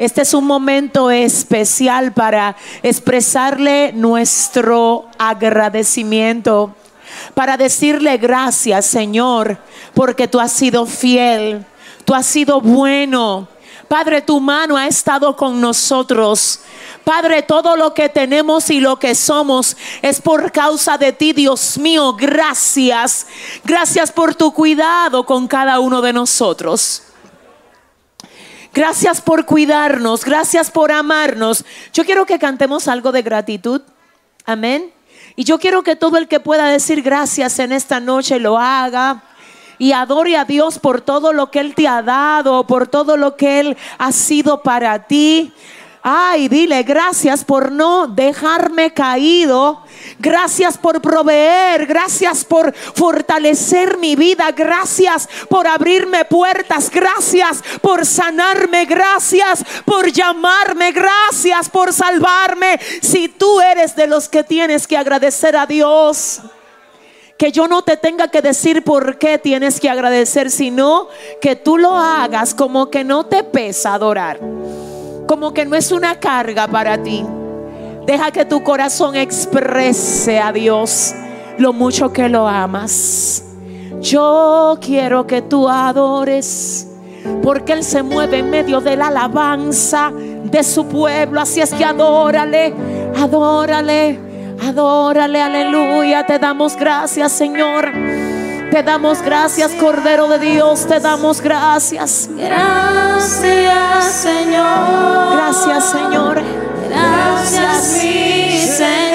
Este es un momento especial para expresarle nuestro agradecimiento, para decirle gracias Señor, porque tú has sido fiel, tú has sido bueno. Padre, tu mano ha estado con nosotros. Padre, todo lo que tenemos y lo que somos es por causa de ti, Dios mío. Gracias. Gracias por tu cuidado con cada uno de nosotros. Gracias por cuidarnos, gracias por amarnos. Yo quiero que cantemos algo de gratitud. Amén. Y yo quiero que todo el que pueda decir gracias en esta noche lo haga y adore a Dios por todo lo que Él te ha dado, por todo lo que Él ha sido para ti. Ay, dile gracias por no dejarme caído. Gracias por proveer. Gracias por fortalecer mi vida. Gracias por abrirme puertas. Gracias por sanarme. Gracias por llamarme. Gracias por salvarme. Si tú eres de los que tienes que agradecer a Dios. Que yo no te tenga que decir por qué tienes que agradecer, sino que tú lo hagas como que no te pesa adorar como que no es una carga para ti. Deja que tu corazón exprese a Dios lo mucho que lo amas. Yo quiero que tú adores, porque Él se mueve en medio de la alabanza de su pueblo. Así es que adórale, adórale, adórale, aleluya. Te damos gracias, Señor. Te damos gracias, Cordero de Dios. Te damos gracias. Gracias, Señor. Gracias, Señor. Gracias, mi Señor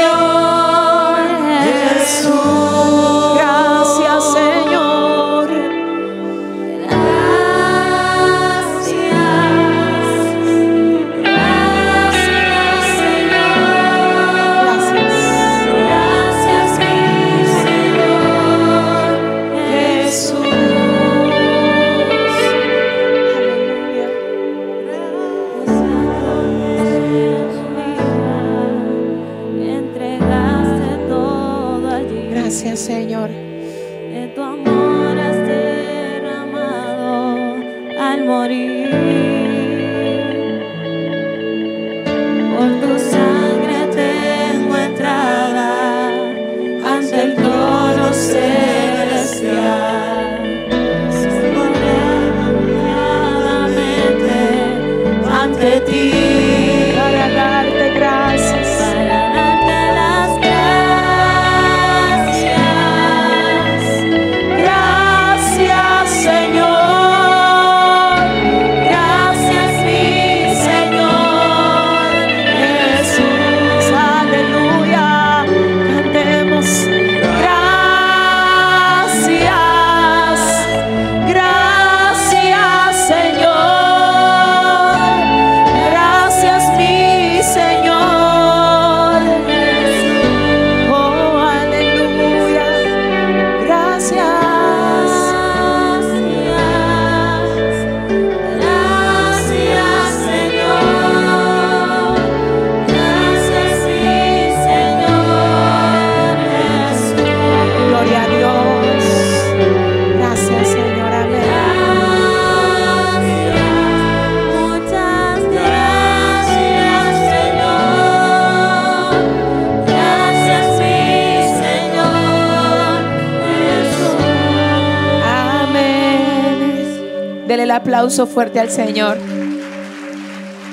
aplauso fuerte al Señor.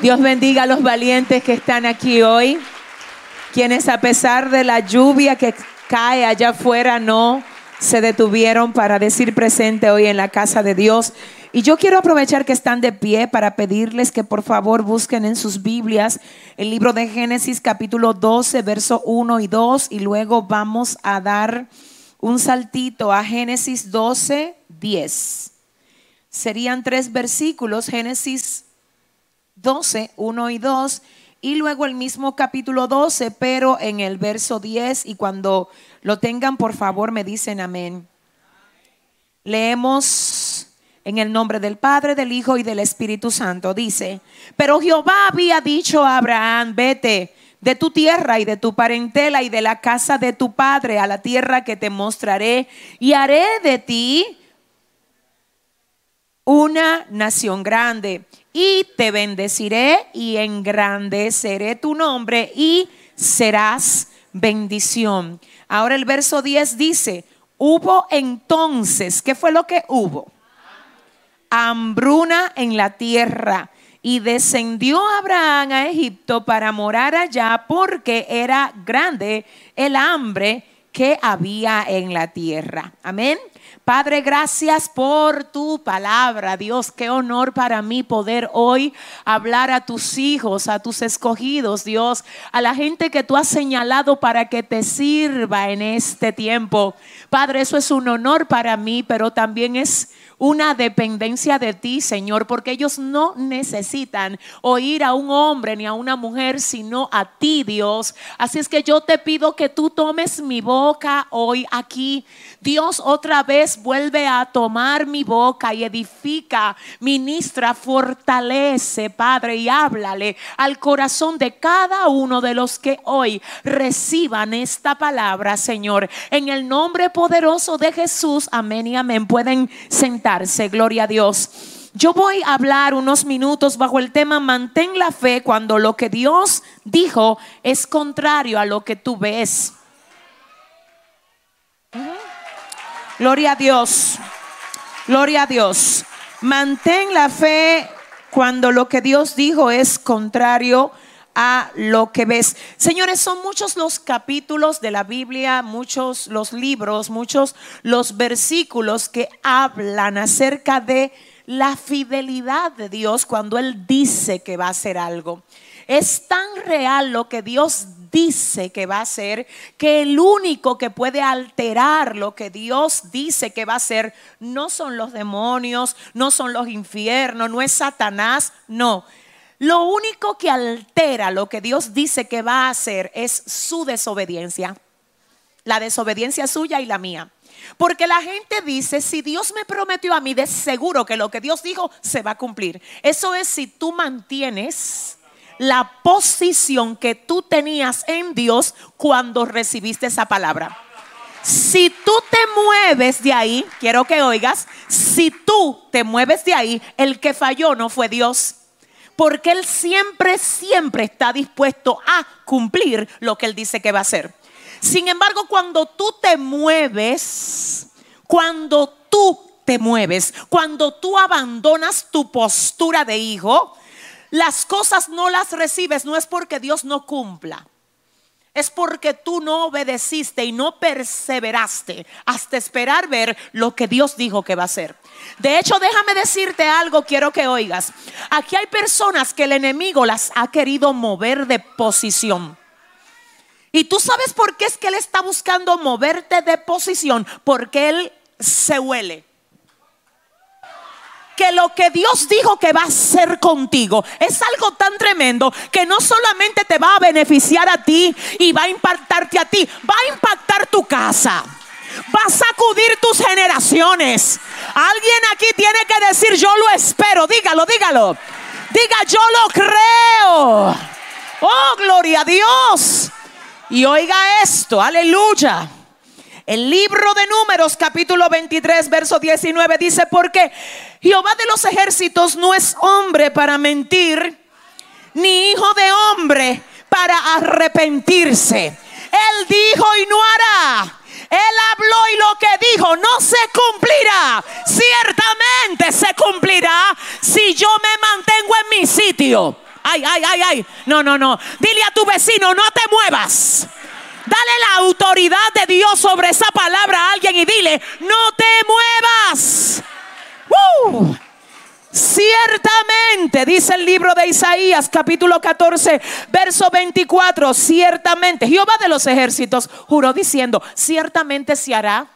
Dios bendiga a los valientes que están aquí hoy, quienes a pesar de la lluvia que cae allá afuera no se detuvieron para decir presente hoy en la casa de Dios. Y yo quiero aprovechar que están de pie para pedirles que por favor busquen en sus Biblias el libro de Génesis capítulo 12, verso 1 y 2 y luego vamos a dar un saltito a Génesis 12, 10. Serían tres versículos, Génesis 12, 1 y 2, y luego el mismo capítulo 12, pero en el verso 10, y cuando lo tengan, por favor, me dicen amén. Leemos en el nombre del Padre, del Hijo y del Espíritu Santo. Dice, pero Jehová había dicho a Abraham, vete de tu tierra y de tu parentela y de la casa de tu padre a la tierra que te mostraré y haré de ti una nación grande y te bendeciré y engrandeceré tu nombre y serás bendición. Ahora el verso 10 dice, hubo entonces, ¿qué fue lo que hubo? Hambruna en la tierra. Y descendió Abraham a Egipto para morar allá porque era grande el hambre que había en la tierra. Amén. Padre, gracias por tu palabra. Dios, qué honor para mí poder hoy hablar a tus hijos, a tus escogidos, Dios, a la gente que tú has señalado para que te sirva en este tiempo. Padre, eso es un honor para mí, pero también es una dependencia de ti, Señor, porque ellos no necesitan oír a un hombre ni a una mujer, sino a ti, Dios. Así es que yo te pido que tú tomes mi boca hoy aquí. Dios otra vez vuelve a tomar mi boca y edifica, ministra, fortalece, Padre, y háblale al corazón de cada uno de los que hoy reciban esta palabra, Señor. En el nombre poderoso de Jesús, amén y amén. Pueden gloria a Dios. Yo voy a hablar unos minutos bajo el tema mantén la fe cuando lo que Dios dijo es contrario a lo que tú ves. Gloria a Dios. Gloria a Dios. Mantén la fe cuando lo que Dios dijo es contrario a lo que ves. Señores, son muchos los capítulos de la Biblia, muchos los libros, muchos los versículos que hablan acerca de la fidelidad de Dios cuando Él dice que va a hacer algo. Es tan real lo que Dios dice que va a hacer que el único que puede alterar lo que Dios dice que va a hacer no son los demonios, no son los infiernos, no es Satanás, no. Lo único que altera lo que Dios dice que va a hacer es su desobediencia. La desobediencia suya y la mía. Porque la gente dice, si Dios me prometió a mí, de seguro que lo que Dios dijo se va a cumplir. Eso es si tú mantienes la posición que tú tenías en Dios cuando recibiste esa palabra. Si tú te mueves de ahí, quiero que oigas, si tú te mueves de ahí, el que falló no fue Dios. Porque Él siempre, siempre está dispuesto a cumplir lo que Él dice que va a hacer. Sin embargo, cuando tú te mueves, cuando tú te mueves, cuando tú abandonas tu postura de hijo, las cosas no las recibes, no es porque Dios no cumpla. Es porque tú no obedeciste y no perseveraste hasta esperar ver lo que Dios dijo que va a hacer. De hecho, déjame decirte algo, quiero que oigas. Aquí hay personas que el enemigo las ha querido mover de posición. Y tú sabes por qué es que él está buscando moverte de posición, porque él se huele que lo que Dios dijo que va a hacer contigo es algo tan tremendo que no solamente te va a beneficiar a ti y va a impactarte a ti, va a impactar tu casa. Va a sacudir tus generaciones. Alguien aquí tiene que decir, yo lo espero. Dígalo, dígalo. Diga, yo lo creo. Oh, gloria a Dios. Y oiga esto, aleluya. El libro de números capítulo 23 verso 19 dice, porque Jehová de los ejércitos no es hombre para mentir, ni hijo de hombre para arrepentirse. Él dijo y no hará. Él habló y lo que dijo no se cumplirá. Ciertamente se cumplirá si yo me mantengo en mi sitio. Ay, ay, ay, ay. No, no, no. Dile a tu vecino, no te muevas. Dale la autoridad de Dios sobre esa palabra a alguien y dile, no te muevas. Ciertamente, dice el libro de Isaías capítulo 14, verso 24, ciertamente, Jehová de los ejércitos juró diciendo, ciertamente se hará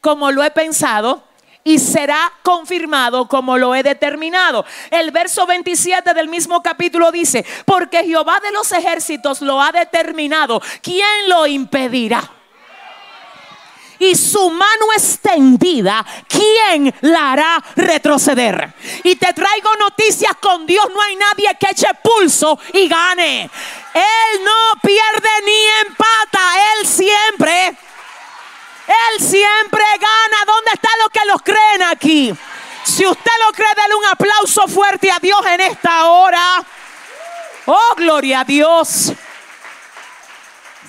como lo he pensado y será confirmado como lo he determinado. El verso 27 del mismo capítulo dice, porque Jehová de los ejércitos lo ha determinado, ¿quién lo impedirá? y su mano extendida, ¿quién la hará retroceder? Y te traigo noticias con Dios, no hay nadie que eche pulso y gane. Él no pierde ni empata, Él siempre, Él siempre gana. ¿Dónde están los que los creen aquí? Si usted lo cree, dale un aplauso fuerte a Dios en esta hora. Oh, gloria a Dios.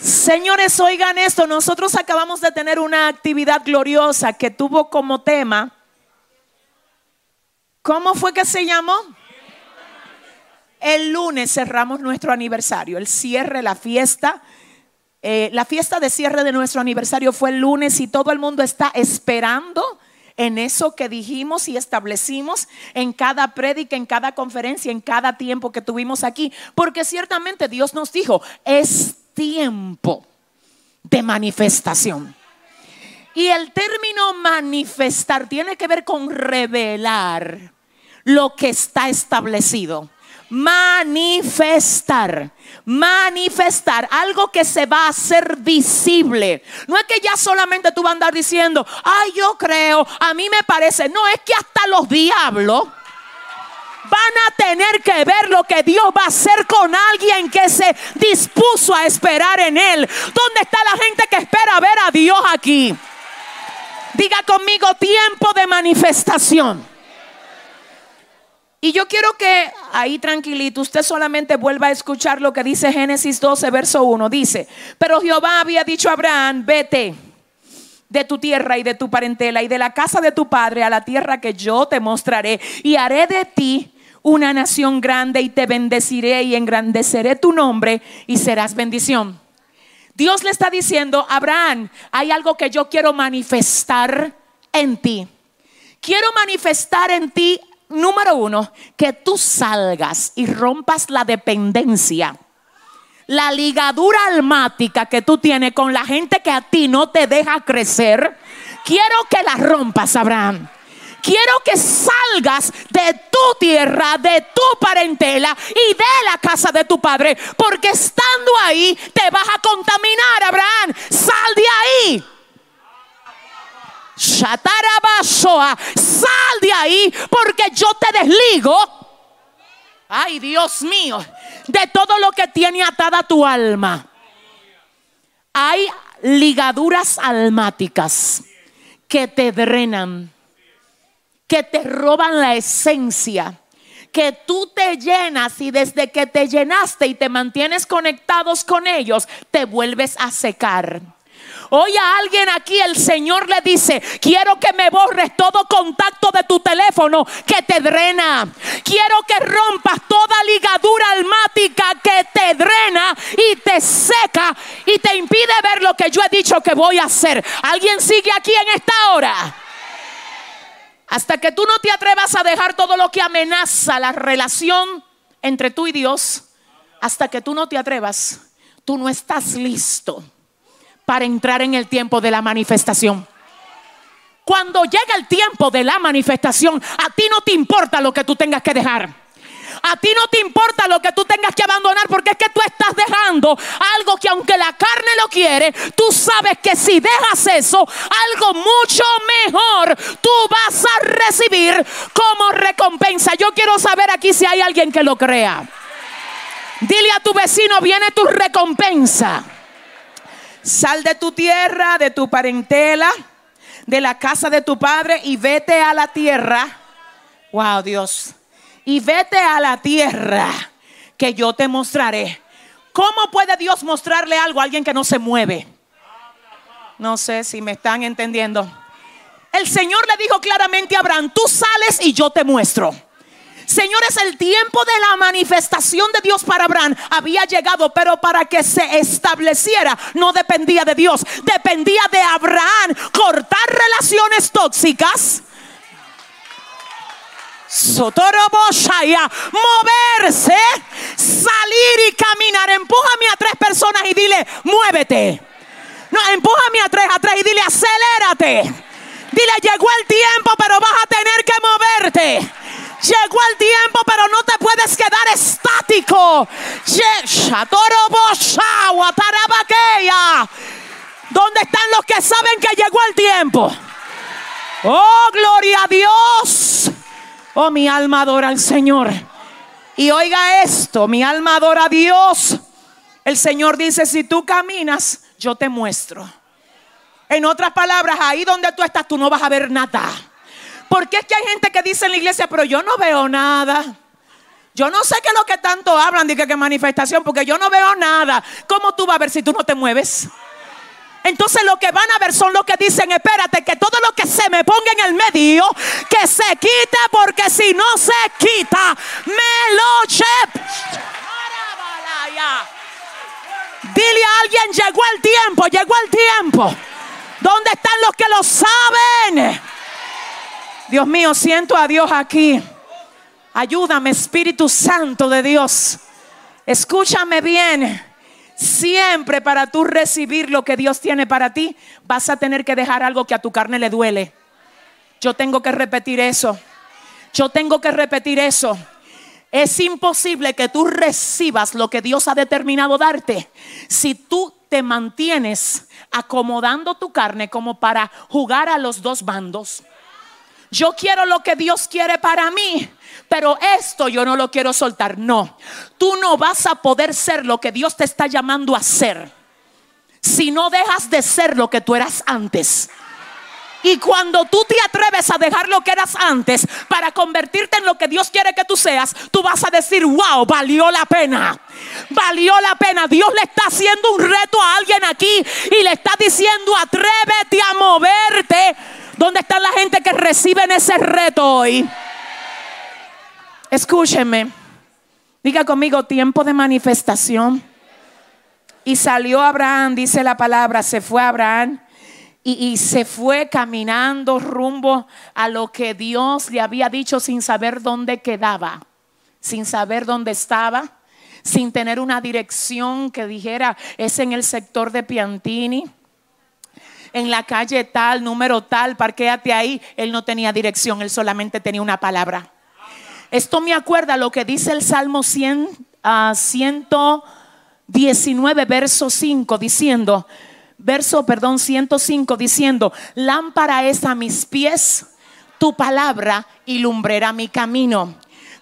Señores, oigan esto, nosotros acabamos de tener una actividad gloriosa que tuvo como tema, ¿cómo fue que se llamó? El lunes cerramos nuestro aniversario, el cierre, la fiesta. Eh, la fiesta de cierre de nuestro aniversario fue el lunes y todo el mundo está esperando en eso que dijimos y establecimos en cada prédica, en cada conferencia, en cada tiempo que tuvimos aquí. Porque ciertamente Dios nos dijo, es tiempo de manifestación. Y el término manifestar tiene que ver con revelar lo que está establecido. Manifestar, manifestar, algo que se va a hacer visible. No es que ya solamente tú vas a andar diciendo, ay, yo creo, a mí me parece. No, es que hasta los diablos van a tener que ver lo que Dios va a hacer con alguien que se dispuso a esperar en Él. ¿Dónde está la gente que espera ver a Dios aquí? Diga conmigo tiempo de manifestación. Y yo quiero que ahí tranquilito, usted solamente vuelva a escuchar lo que dice Génesis 12, verso 1. Dice, pero Jehová había dicho a Abraham, vete de tu tierra y de tu parentela y de la casa de tu padre a la tierra que yo te mostraré y haré de ti una nación grande y te bendeciré y engrandeceré tu nombre y serás bendición. Dios le está diciendo, Abraham, hay algo que yo quiero manifestar en ti. Quiero manifestar en ti, número uno, que tú salgas y rompas la dependencia la ligadura almática que tú tienes con la gente que a ti no te deja crecer, quiero que la rompas, Abraham. Quiero que salgas de tu tierra, de tu parentela y de la casa de tu padre, porque estando ahí te vas a contaminar, Abraham. Sal de ahí. Shatarabasoa, sal de ahí porque yo te desligo. Ay, Dios mío, de todo lo que tiene atada tu alma. Hay ligaduras almáticas que te drenan, que te roban la esencia, que tú te llenas y desde que te llenaste y te mantienes conectados con ellos, te vuelves a secar. Hoy a alguien aquí el Señor le dice, quiero que me borres todo contacto de tu teléfono que te drena. Quiero que rompas toda ligadura almática que te drena y te seca y te impide ver lo que yo he dicho que voy a hacer. ¿Alguien sigue aquí en esta hora? Hasta que tú no te atrevas a dejar todo lo que amenaza la relación entre tú y Dios, hasta que tú no te atrevas, tú no estás listo para entrar en el tiempo de la manifestación. Cuando llega el tiempo de la manifestación, a ti no te importa lo que tú tengas que dejar. A ti no te importa lo que tú tengas que abandonar porque es que tú estás dejando algo que aunque la carne lo quiere, tú sabes que si dejas eso, algo mucho mejor tú vas a recibir como recompensa. Yo quiero saber aquí si hay alguien que lo crea. Dile a tu vecino, viene tu recompensa. Sal de tu tierra, de tu parentela, de la casa de tu padre y vete a la tierra. Wow, Dios. Y vete a la tierra que yo te mostraré. ¿Cómo puede Dios mostrarle algo a alguien que no se mueve? No sé si me están entendiendo. El Señor le dijo claramente a Abraham, tú sales y yo te muestro. Señores, el tiempo de la manifestación de Dios para Abraham había llegado, pero para que se estableciera no dependía de Dios, dependía de Abraham cortar relaciones tóxicas. Sotoroboshaya, moverse, salir y caminar. Empújame a tres personas y dile, muévete. No, empújame a tres, a tres y dile, acelérate. Dile, llegó el tiempo, pero vas a tener que moverte. Llegó el tiempo, pero no te puedes quedar estático. ¿Dónde están los que saben que llegó el tiempo? Oh, gloria a Dios. Oh, mi alma adora al Señor. Y oiga esto, mi alma adora a Dios. El Señor dice, si tú caminas, yo te muestro. En otras palabras, ahí donde tú estás, tú no vas a ver nada. Porque es que hay gente que dice en la iglesia, pero yo no veo nada. Yo no sé qué es lo que tanto hablan de que, manifestación, porque yo no veo nada. ¿Cómo tú vas a ver si tú no te mueves? Entonces lo que van a ver son los que dicen, espérate, que todo lo que se me ponga en el medio, que se quite, porque si no se quita, me lo che- Dile a alguien, llegó el tiempo, llegó el tiempo. ¿Dónde están los que lo saben? Dios mío, siento a Dios aquí. Ayúdame, Espíritu Santo de Dios. Escúchame bien. Siempre para tú recibir lo que Dios tiene para ti, vas a tener que dejar algo que a tu carne le duele. Yo tengo que repetir eso. Yo tengo que repetir eso. Es imposible que tú recibas lo que Dios ha determinado darte si tú te mantienes acomodando tu carne como para jugar a los dos bandos. Yo quiero lo que Dios quiere para mí, pero esto yo no lo quiero soltar. No, tú no vas a poder ser lo que Dios te está llamando a ser si no dejas de ser lo que tú eras antes. Y cuando tú te atreves a dejar lo que eras antes para convertirte en lo que Dios quiere que tú seas, tú vas a decir, wow, valió la pena. Valió la pena. Dios le está haciendo un reto a alguien aquí y le está diciendo, atrévete a moverte. ¿Dónde está la gente que reciben ese reto hoy? Escúchenme. Diga conmigo, tiempo de manifestación. Y salió Abraham, dice la palabra, se fue Abraham y, y se fue caminando rumbo a lo que Dios le había dicho sin saber dónde quedaba, sin saber dónde estaba, sin tener una dirección que dijera, es en el sector de Piantini, en la calle tal, número tal, parquéate ahí. Él no tenía dirección, él solamente tenía una palabra. Esto me acuerda lo que dice el Salmo 100, ah, 119, verso 5, diciendo, verso, perdón, 105, diciendo, lámpara es a mis pies tu palabra y lumbrera mi camino.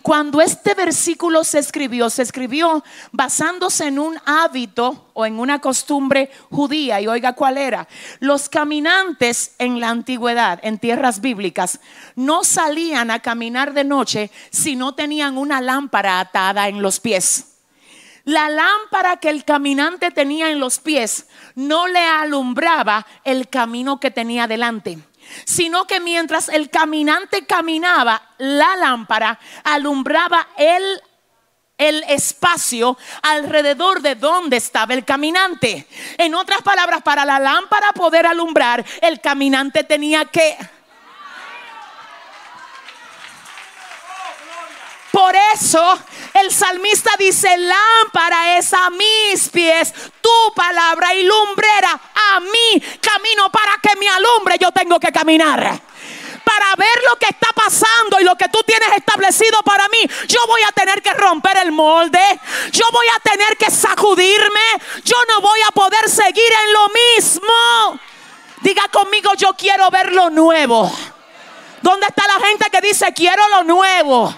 Cuando este versículo se escribió, se escribió basándose en un hábito o en una costumbre judía. Y oiga cuál era. Los caminantes en la antigüedad, en tierras bíblicas, no salían a caminar de noche si no tenían una lámpara atada en los pies. La lámpara que el caminante tenía en los pies no le alumbraba el camino que tenía delante, sino que mientras el caminante caminaba, la lámpara alumbraba el el espacio alrededor de donde estaba el caminante. En otras palabras, para la lámpara poder alumbrar, el caminante tenía que Por eso el salmista dice, lámpara es a mis pies, tu palabra y lumbrera a mí. Camino para que me alumbre, yo tengo que caminar. Para ver lo que está pasando y lo que tú tienes establecido para mí, yo voy a tener que romper el molde, yo voy a tener que sacudirme, yo no voy a poder seguir en lo mismo. Diga conmigo, yo quiero ver lo nuevo. ¿Dónde está la gente que dice, quiero lo nuevo?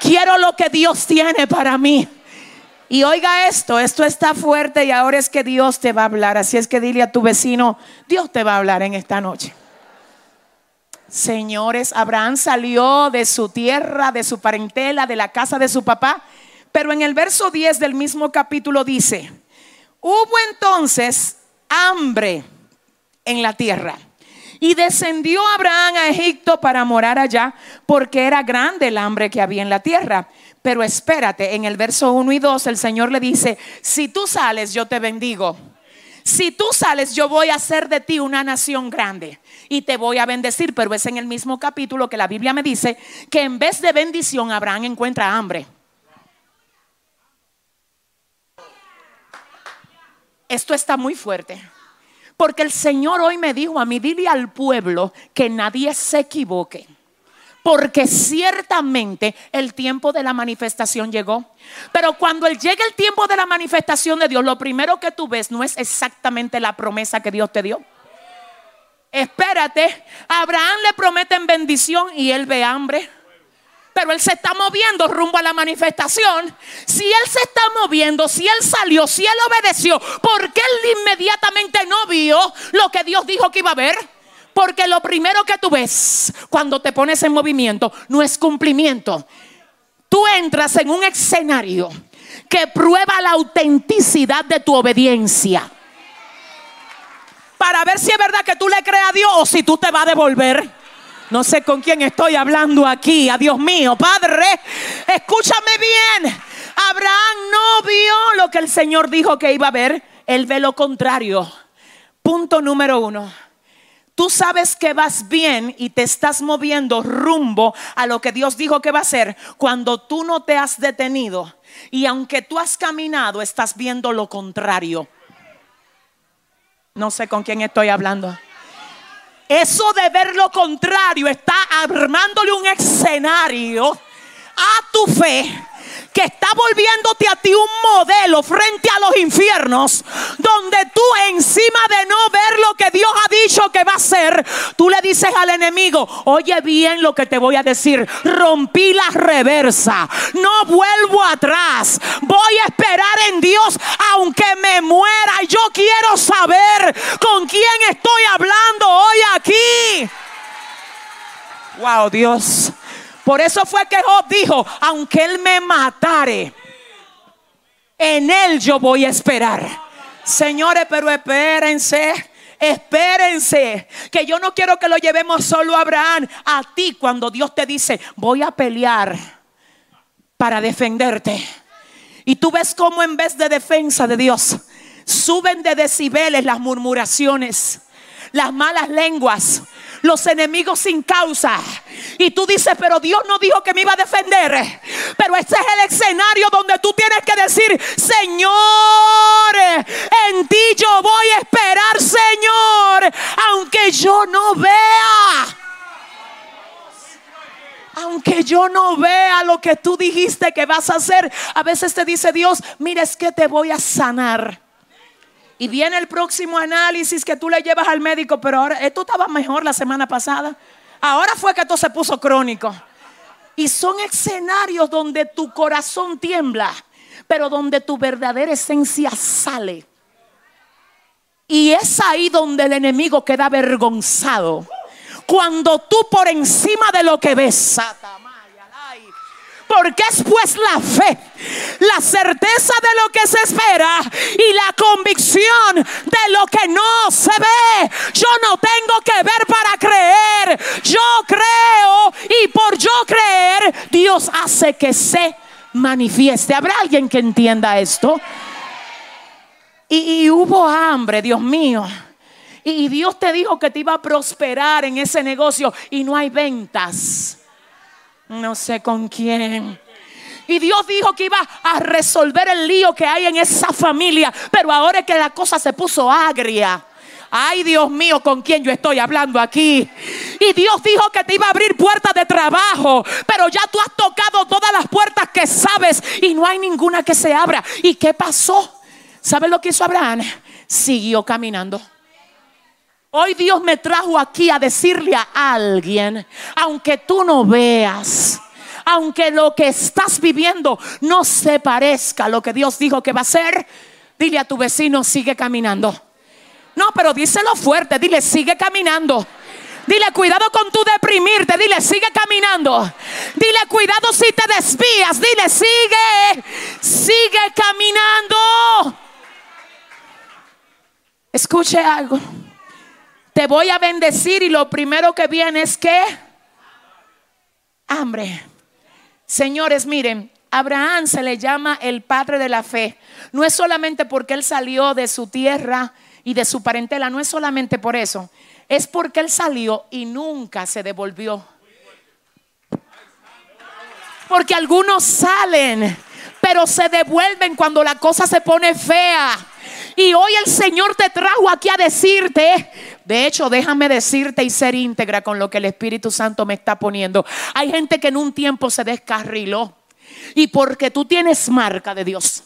Quiero lo que Dios tiene para mí. Y oiga esto, esto está fuerte y ahora es que Dios te va a hablar. Así es que dile a tu vecino, Dios te va a hablar en esta noche. Señores, Abraham salió de su tierra, de su parentela, de la casa de su papá. Pero en el verso 10 del mismo capítulo dice, hubo entonces hambre en la tierra. Y descendió Abraham a Egipto para morar allá, porque era grande el hambre que había en la tierra. Pero espérate, en el verso 1 y 2 el Señor le dice, si tú sales, yo te bendigo. Si tú sales, yo voy a hacer de ti una nación grande y te voy a bendecir. Pero es en el mismo capítulo que la Biblia me dice que en vez de bendición, Abraham encuentra hambre. Esto está muy fuerte. Porque el Señor hoy me dijo a mí, dile al pueblo que nadie se equivoque. Porque ciertamente el tiempo de la manifestación llegó. Pero cuando llegue el tiempo de la manifestación de Dios, lo primero que tú ves no es exactamente la promesa que Dios te dio. Espérate, Abraham le prometen bendición y él ve hambre. Pero él se está moviendo rumbo a la manifestación. Si él se está moviendo, si él salió, si él obedeció, ¿por qué él inmediatamente no vio lo que Dios dijo que iba a ver? Porque lo primero que tú ves cuando te pones en movimiento no es cumplimiento. Tú entras en un escenario que prueba la autenticidad de tu obediencia. Para ver si es verdad que tú le crees a Dios o si tú te vas a devolver. No sé con quién estoy hablando aquí. A Dios mío, Padre, escúchame bien. Abraham no vio lo que el Señor dijo que iba a ver. Él ve lo contrario. Punto número uno. Tú sabes que vas bien y te estás moviendo rumbo a lo que Dios dijo que va a hacer cuando tú no te has detenido. Y aunque tú has caminado, estás viendo lo contrario. No sé con quién estoy hablando. Eso de ver lo contrario está armándole un escenario a tu fe que está volviéndote a ti un modelo frente a los infiernos, donde tú encima de no ver lo que Dios ha dicho que va a hacer, tú le dices al enemigo, oye bien lo que te voy a decir, rompí la reversa, no vuelvo atrás, voy a esperar en Dios aunque me muera. Yo quiero saber con quién estoy hablando hoy aquí. Wow, Dios. Por eso fue que Job dijo, aunque él me matare, en él yo voy a esperar. Señores, pero espérense. Espérense, que yo no quiero que lo llevemos solo a Abraham, a ti cuando Dios te dice, voy a pelear para defenderte. Y tú ves cómo en vez de defensa de Dios, suben de decibeles las murmuraciones, las malas lenguas, los enemigos sin causa. Y tú dices, pero Dios no dijo que me iba a defender. Pero este es el escenario donde tú tienes que decir, Señor, en ti yo voy a esperar, Señor, aunque yo no vea. Aunque yo no vea lo que tú dijiste que vas a hacer, a veces te dice Dios, mira, es que te voy a sanar. Y viene el próximo análisis que tú le llevas al médico, pero ahora esto estaba mejor la semana pasada. Ahora fue que esto se puso crónico. Y son escenarios donde tu corazón tiembla, pero donde tu verdadera esencia sale. Y es ahí donde el enemigo queda avergonzado. Cuando tú por encima de lo que ves, porque es pues la fe, la certeza de lo que se espera y la convicción de lo que no se ve. Yo no tengo que ver para creer. Yo creo y por yo creer, Dios hace que se manifieste. ¿Habrá alguien que entienda esto? Y, y hubo hambre, Dios mío. Y Dios te dijo que te iba a prosperar en ese negocio y no hay ventas. No sé con quién. Y Dios dijo que iba a resolver el lío que hay en esa familia. Pero ahora es que la cosa se puso agria. Ay, Dios mío, ¿con quién yo estoy hablando aquí? Y Dios dijo que te iba a abrir puertas de trabajo. Pero ya tú has tocado todas las puertas que sabes y no hay ninguna que se abra. ¿Y qué pasó? ¿Sabes lo que hizo Abraham? Siguió caminando. Hoy Dios me trajo aquí a decirle a alguien, aunque tú no veas, aunque lo que estás viviendo no se parezca a lo que Dios dijo que va a hacer, dile a tu vecino, sigue caminando. No, pero díselo fuerte, dile, sigue caminando. Dile, cuidado con tu deprimirte. Dile, sigue caminando. Dile, cuidado si te desvías. Dile, sigue, sigue caminando. Escuche algo. Te voy a bendecir y lo primero que viene es que hambre. Señores, miren, Abraham se le llama el padre de la fe. No es solamente porque él salió de su tierra y de su parentela, no es solamente por eso. Es porque él salió y nunca se devolvió. Porque algunos salen, pero se devuelven cuando la cosa se pone fea. Y hoy el Señor te trajo aquí a decirte, de hecho, déjame decirte y ser íntegra con lo que el Espíritu Santo me está poniendo. Hay gente que en un tiempo se descarriló y porque tú tienes marca de Dios.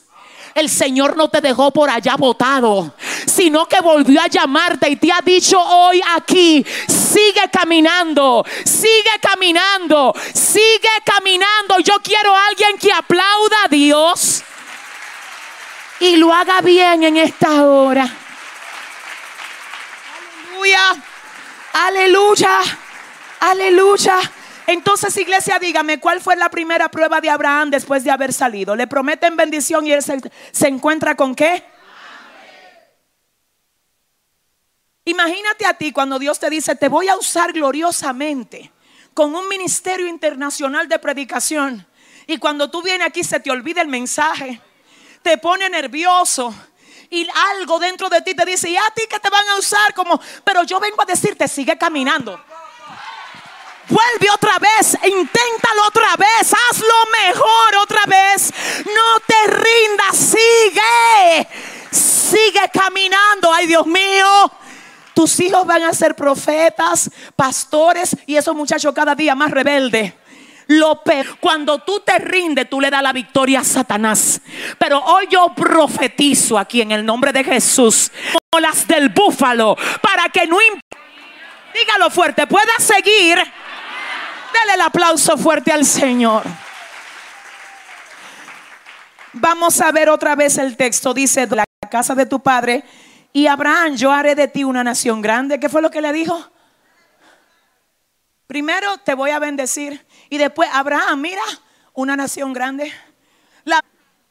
El Señor no te dejó por allá botado, sino que volvió a llamarte y te ha dicho hoy aquí, sigue caminando, sigue caminando, sigue caminando. Yo quiero a alguien que aplauda a Dios y lo haga bien en esta hora. Aleluya, aleluya, aleluya. Entonces, iglesia, dígame, ¿cuál fue la primera prueba de Abraham después de haber salido? Le prometen bendición y él se, encuentra con qué? Imagínate a ti cuando Dios te dice, te voy a usar gloriosamente con un ministerio internacional de predicación. Y cuando tú vienes aquí se te olvida el mensaje, te pone nervioso. Y algo dentro de ti te dice, ¿y a ti que te van a usar? Como, pero yo vengo a decirte, sigue caminando. Vuelve otra vez, inténtalo otra vez, hazlo mejor otra vez. No te rindas, sigue, sigue caminando. Ay, Dios mío. Tus hijos van a ser profetas, pastores y esos muchachos cada día más rebeldes. Lo cuando tú te rindes, tú le das la victoria a Satanás. Pero hoy yo profetizo aquí en el nombre de Jesús, como las del búfalo, para que no dígalo fuerte, pueda seguir. Dele el aplauso fuerte al Señor. Vamos a ver otra vez el texto. Dice, la casa de tu padre. Y Abraham, yo haré de ti una nación grande. ¿Qué fue lo que le dijo? Primero te voy a bendecir. Y después, Abraham, mira, una nación grande.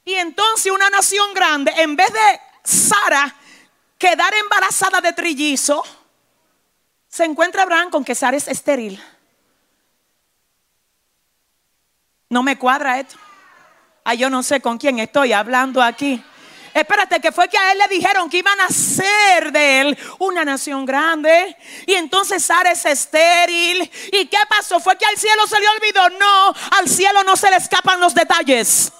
Y entonces una nación grande, en vez de Sara quedar embarazada de trillizo, se encuentra Abraham con que Sara es estéril. No me cuadra esto. Ay, yo no sé con quién estoy hablando aquí. Espérate, que fue que a él le dijeron que iban a hacer de él una nación grande. Y entonces Sara es estéril. ¿Y qué pasó? ¿Fue que al cielo se le olvidó? No, al cielo no se le escapan los detalles.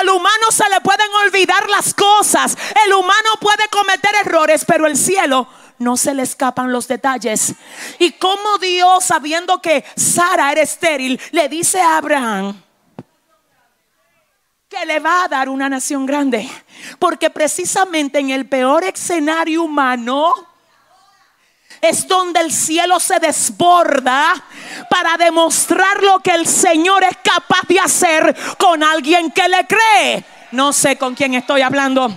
Al humano se le pueden olvidar las cosas. El humano puede cometer errores, pero el cielo no se le escapan los detalles. Y como Dios, sabiendo que Sara era estéril, le dice a Abraham que le va a dar una nación grande. Porque precisamente en el peor escenario humano es donde el cielo se desborda para demostrar lo que el Señor es capaz de hacer con alguien que le cree. No sé con quién estoy hablando.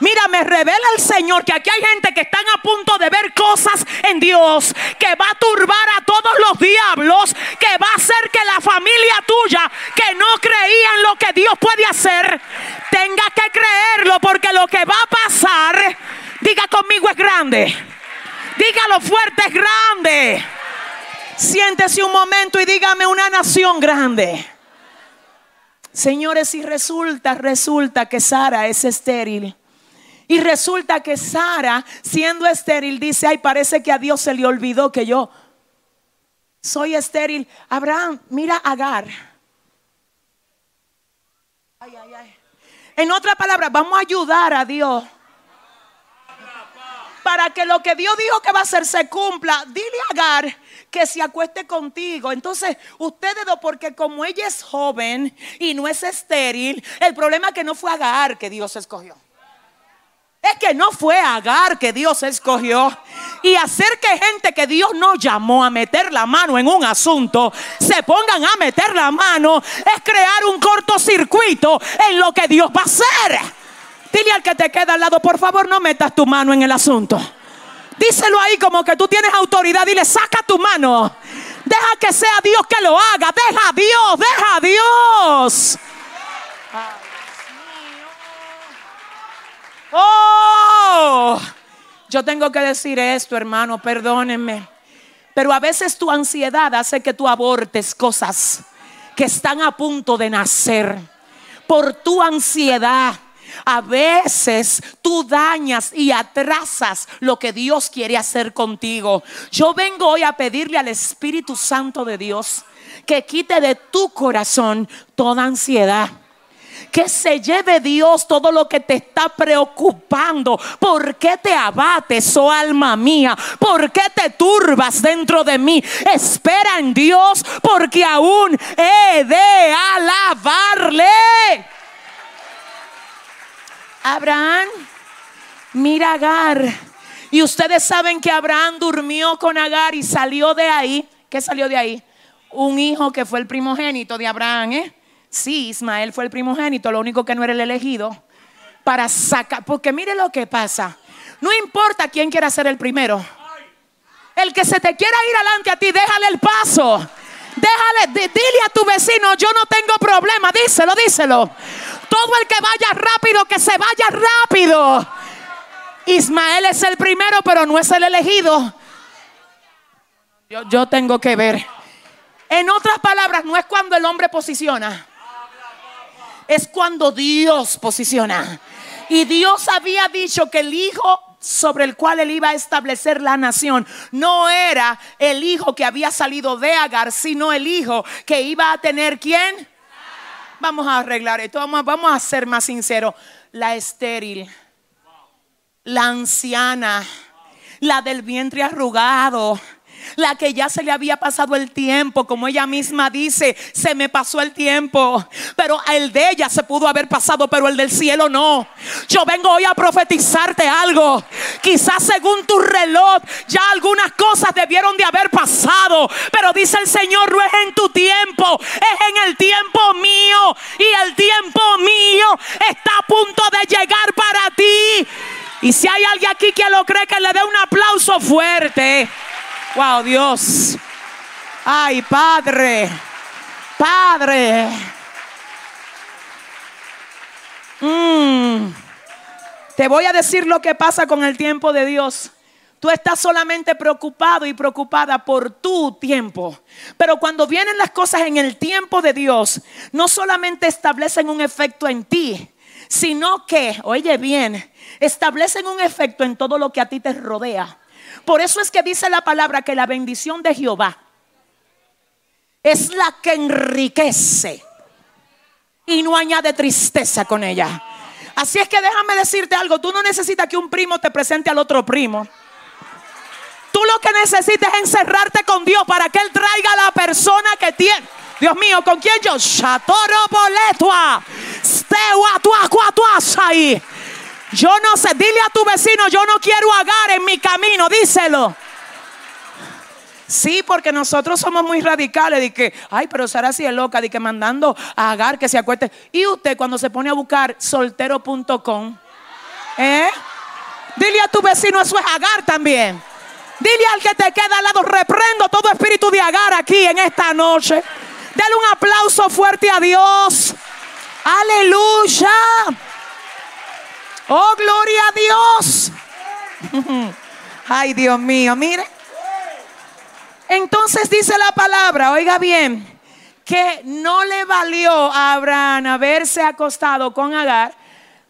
Mira, me revela el Señor que aquí hay gente que están a punto de ver cosas en Dios que va a turbar a todos los diablos, que va a hacer que la familia tuya que no creía en lo que Dios puede hacer, tenga que creerlo porque lo que va a pasar, diga conmigo, es grande. Dígalo fuerte, es grande. Siéntese un momento y dígame una nación grande. Señores, y resulta, resulta que Sara es estéril. Y resulta que Sara, siendo estéril, dice, ay, parece que a Dios se le olvidó que yo soy estéril. Abraham, mira a Agar. Ay, ay, ay. En otra palabra, vamos a ayudar a Dios para que lo que Dios dijo que va a hacer se cumpla. Dile a Agar que se acueste contigo. Entonces, ustedes dos, porque como ella es joven y no es estéril, el problema es que no fue Agar que Dios escogió. Es que no fue Agar que Dios escogió. Y hacer que gente que Dios no llamó a meter la mano en un asunto, se pongan a meter la mano, es crear un cortocircuito en lo que Dios va a hacer. Dile al que te queda al lado, por favor, no metas tu mano en el asunto. Díselo ahí como que tú tienes autoridad. Dile, saca tu mano. Deja que sea Dios que lo haga. Deja a Dios, deja a Dios. Oh, yo tengo que decir esto, hermano, perdónenme. Pero a veces tu ansiedad hace que tú abortes cosas que están a punto de nacer. Por tu ansiedad. A veces tú dañas y atrasas lo que Dios quiere hacer contigo. Yo vengo hoy a pedirle al Espíritu Santo de Dios que quite de tu corazón toda ansiedad Que se lleve Dios todo lo que te está preocupando. ¿Por qué te abates, oh alma mía? ¿Por qué te turbas dentro de mí? Espera en Dios porque aún he de alabarle. Abraham, mira Agar. Y ustedes saben que Abraham durmió con Agar y salió de ahí. ¿Qué salió de ahí? Un hijo que fue el primogénito de Abraham, ¿eh? Sí, Ismael fue el primogénito, lo único que no era el elegido. Para sacar, porque mire lo que pasa. No importa quién quiera ser el primero. El que se te quiera ir adelante a ti, déjale el paso. Déjale, di- dile a tu vecino, yo no tengo problema, díselo, díselo. Todo el que vaya rápido, que se vaya rápido. Ismael es el primero, pero no es el elegido. Yo, yo tengo que ver. En otras palabras, no es cuando el hombre posiciona. Es cuando Dios posiciona. Y Dios había dicho que el hijo sobre el cual él iba a establecer la nación no era el hijo que había salido de Agar, sino el hijo que iba a tener quién. Vamos a arreglar esto, vamos, a- vamos a ser más sinceros. La estéril, la anciana, la del vientre arrugado. La que ya se le había pasado el tiempo, como ella misma dice, se me pasó el tiempo. Pero el de ella se pudo haber pasado, pero el del cielo no. Yo vengo hoy a profetizarte algo. Quizás según tu reloj, ya algunas cosas debieron de haber pasado. Pero dice el Señor, no es en tu tiempo, es en el tiempo mío. Y el tiempo mío está a punto de llegar para ti. Y si hay alguien aquí que lo cree, que le dé un aplauso fuerte. Wow, Dios. Ay, Padre. Padre. Mm. Te voy a decir lo que pasa con el tiempo de Dios. Tú estás solamente preocupado y preocupada por tu tiempo. Pero cuando vienen las cosas en el tiempo de Dios, no solamente establecen un efecto en ti, sino que, oye bien, establecen un efecto en todo lo que a ti te rodea. Por eso es que dice la palabra que la bendición de Jehová es la que enriquece y no añade tristeza con ella. Así es que déjame decirte algo, tú no necesitas que un primo te presente al otro primo. Tú lo que necesitas es encerrarte con Dios para que Él traiga a la persona que tiene. Dios mío, ¿con quién yo? Shatoro boletua. Yo no sé, dile a tu vecino, yo no quiero agar en mi camino, díselo. Sí, porque nosotros somos muy radicales de que, ay, pero Sara sí es loca, de que mandando a Agar que se acueste. Y usted cuando se pone a buscar soltero.com, ¿eh? Dile a tu vecino, eso es Agar también. Dile al que te queda al lado, reprendo todo espíritu de Agar aquí en esta noche. Dale un aplauso fuerte a Dios. Aleluya. Oh, gloria a Dios. Ay, Dios mío, mire. Entonces dice la palabra, oiga bien, que no le valió a Abraham haberse acostado con Agar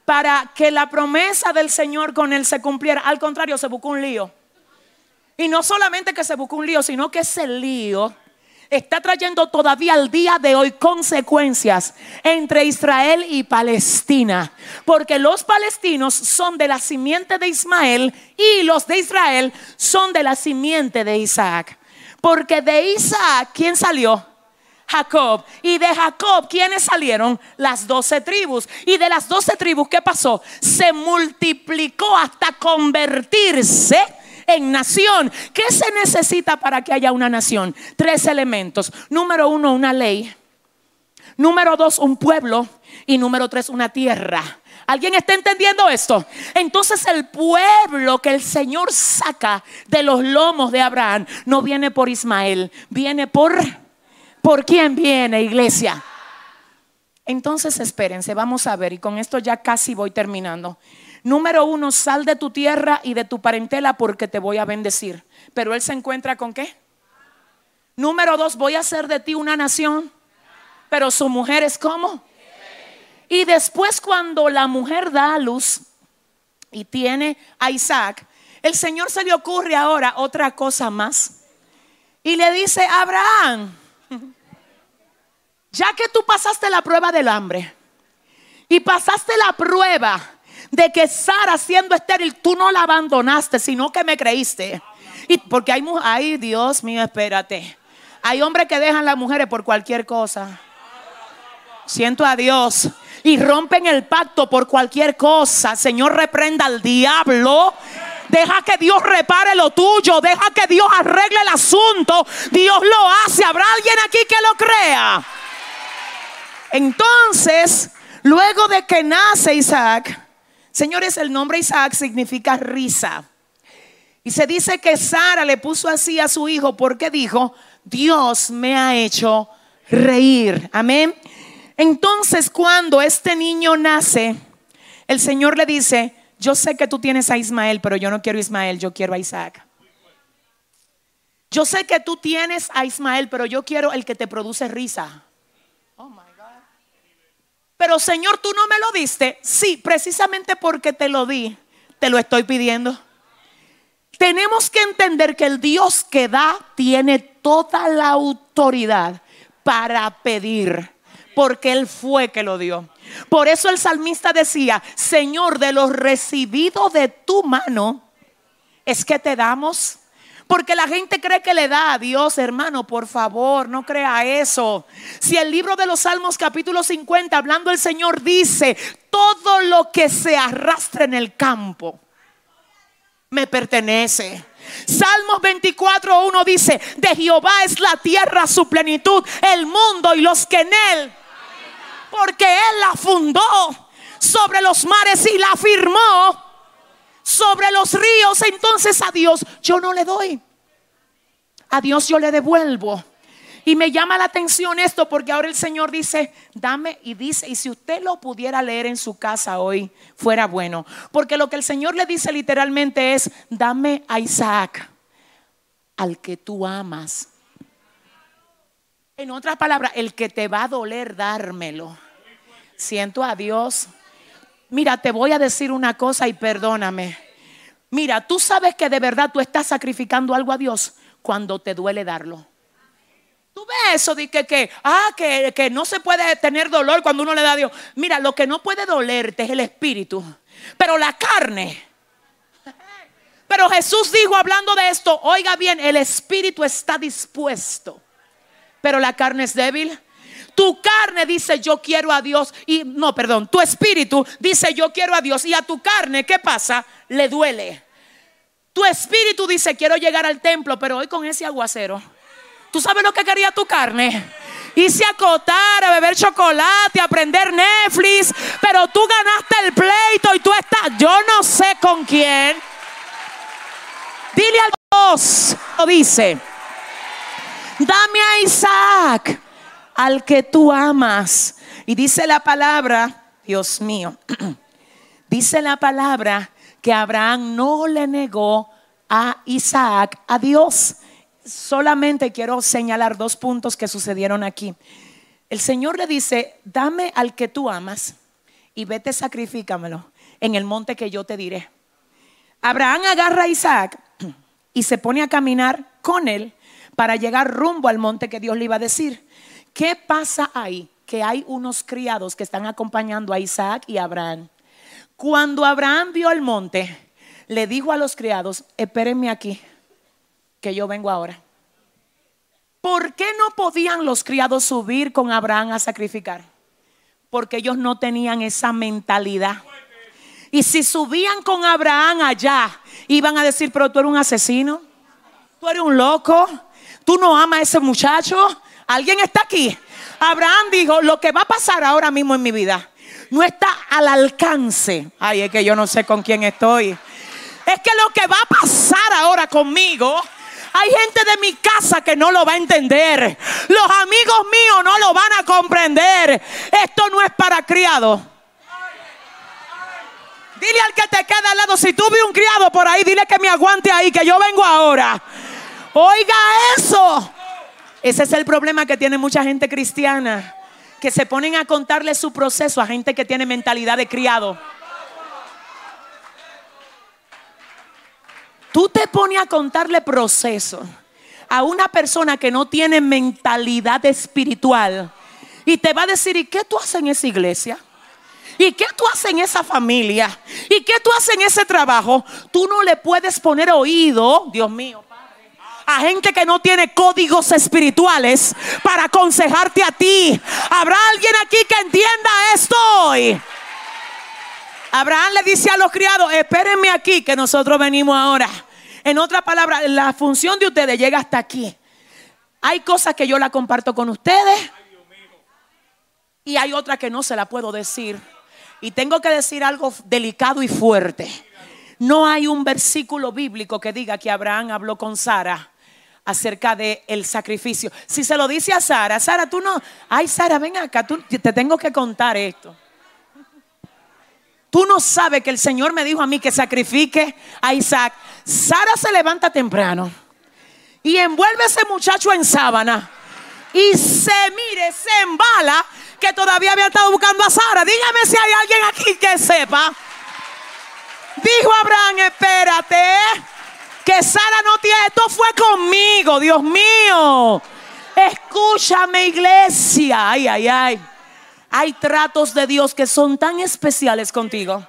para que la promesa del Señor con él se cumpliera. Al contrario, se buscó un lío. Y no solamente que se buscó un lío, sino que ese lío está trayendo todavía al día de hoy consecuencias entre Israel y Palestina. Porque los palestinos son de la simiente de Ismael y los de Israel son de la simiente de Isaac. Porque de Isaac, ¿quién salió? Jacob. Y de Jacob, ¿quiénes salieron? Las doce tribus. Y de las doce tribus, ¿qué pasó? Se multiplicó hasta convertirse en nación. ¿Qué se necesita para que haya una nación? Tres elementos. Número uno, una ley. Número dos, un pueblo. Y número tres, una tierra. ¿Alguien está entendiendo esto? Entonces el pueblo que el Señor saca de los lomos de Abraham no viene por Ismael, viene por... ¿Por quién viene, iglesia? Entonces espérense, vamos a ver, y con esto ya casi voy terminando. Número uno, sal de tu tierra y de tu parentela porque te voy a bendecir. Pero él se encuentra con qué? Número dos, voy a hacer de ti una nación. Pero su mujer es como. Y después cuando la mujer da a luz y tiene a Isaac, el Señor se le ocurre ahora otra cosa más. Y le dice, Abraham, ya que tú pasaste la prueba del hambre, y pasaste la prueba de que Sara siendo estéril, tú no la abandonaste, sino que me creíste. Y porque hay ay Dios mío, espérate. Hay hombres que dejan las mujeres por cualquier cosa. Siento a Dios. Y rompen el pacto por cualquier cosa. Señor, reprenda al diablo. Deja que Dios repare lo tuyo. Deja que Dios arregle el asunto. Dios lo hace. ¿Habrá alguien aquí que lo crea? Entonces, luego de que nace Isaac, señores, el nombre Isaac significa risa. Y se dice que Sara le puso así a su hijo porque dijo, Dios me ha hecho reír. Amén. Entonces cuando este niño nace, el Señor le dice, yo sé que tú tienes a Ismael, pero yo no quiero a Ismael, yo quiero a Isaac. Yo sé que tú tienes a Ismael, pero yo quiero el que te produce risa. Pero Señor, tú no me lo diste. Sí, precisamente porque te lo di, te lo estoy pidiendo. Tenemos que entender que el Dios que da tiene toda la autoridad para pedir, porque Él fue que lo dio. Por eso el salmista decía, Señor, de los recibidos de tu mano, es que te damos. Porque la gente cree que le da a Dios, hermano, por favor, no crea eso. Si el libro de los Salmos capítulo 50, hablando el Señor, dice, todo lo que se arrastra en el campo me pertenece. Salmos 24.1 dice, de Jehová es la tierra su plenitud, el mundo y los que en él, porque él la fundó sobre los mares y la firmó sobre los ríos. Entonces a Dios yo no le doy. A Dios yo le devuelvo. Y me llama la atención esto porque ahora el Señor dice, dame y dice, y si usted lo pudiera leer en su casa hoy, fuera bueno. Porque lo que el Señor le dice literalmente es, dame a Isaac, al que tú amas. En otras palabras, el que te va a doler dármelo. Siento a Dios. Mira, te voy a decir una cosa y perdóname. Mira, tú sabes que de verdad tú estás sacrificando algo a Dios cuando te duele darlo. Tú ves eso de que, que, ah, que, que no se puede tener dolor cuando uno le da a Dios. Mira, lo que no puede dolerte es el espíritu, pero la carne. Pero Jesús dijo hablando de esto, oiga bien, el espíritu está dispuesto, pero la carne es débil. Tu carne dice yo quiero a Dios y no, perdón, tu espíritu dice yo quiero a Dios y a tu carne, ¿qué pasa? Le duele. Tu espíritu dice quiero llegar al templo, pero hoy con ese aguacero. ¿Tú sabes lo que quería tu carne? Irse a acotar, a beber chocolate, a aprender Netflix, pero tú ganaste el pleito y tú estás, yo no sé con quién. Dile al Dios, lo dice, dame a Isaac, al que tú amas. Y dice la palabra, Dios mío, dice la palabra que Abraham no le negó a Isaac a Dios. Solamente quiero señalar dos puntos que sucedieron aquí. El Señor le dice, dame al que tú amas y vete sacrifícamelo en el monte que yo te diré. Abraham agarra a Isaac y se pone a caminar con él para llegar rumbo al monte que Dios le iba a decir. ¿Qué pasa ahí? Que hay unos criados que están acompañando a Isaac y Abraham. Cuando Abraham vio el monte, le dijo a los criados, espérenme aquí, que yo vengo ahora. ¿Por qué no podían los criados subir con Abraham a sacrificar? Porque ellos no tenían esa mentalidad. Y si subían con Abraham allá, iban a decir, pero tú eres un asesino, tú eres un loco, tú no amas a ese muchacho. ¿Alguien está aquí? Abraham dijo, lo que va a pasar ahora mismo en mi vida no está al alcance. Ay, es que yo no sé con quién estoy. Es que lo que va a pasar ahora conmigo, hay gente de mi casa que no lo va a entender. Los amigos míos no lo van a comprender. Esto no es para criados. Dile al que te queda al lado, si tú vi un criado por ahí, dile que me aguante ahí, que yo vengo ahora. Oiga eso. Ese es el problema que tiene mucha gente cristiana, que se ponen a contarle su proceso a gente que tiene mentalidad de criado. Tú te pones a contarle proceso a una persona que no tiene mentalidad espiritual y te va a decir, ¿y qué tú haces en esa iglesia? ¿Y qué tú haces en esa familia? ¿Y qué tú haces en ese trabajo? Tú no le puedes poner oído, Dios mío, a gente que no tiene códigos espirituales para aconsejarte a ti. ¿Habrá alguien aquí que entienda esto hoy? Abraham le dice a los criados, espérenme aquí que nosotros venimos ahora. En otra palabra, la función de ustedes llega hasta aquí. Hay cosas que yo la comparto con ustedes y hay otras que no se la puedo decir. Y tengo que decir algo delicado y fuerte. No hay un versículo bíblico que diga que Abraham habló con Sara acerca del el sacrificio. Si se lo dice a Sara, Sara, tú no, ay Sara, ven acá, tú, te tengo que contar esto. Tú no sabes que el Señor me dijo a mí que sacrifique a Isaac. Sara se levanta temprano y envuelve ese muchacho en sábana y se mire, se embala que todavía había estado buscando a Sara. Dígame si hay alguien aquí que sepa. Dijo Abraham, espérate, que Sara no tiene, esto fue conmigo, Dios mío. Escúchame iglesia, ay, ay, ay. Hay tratos de Dios que son tan especiales contigo.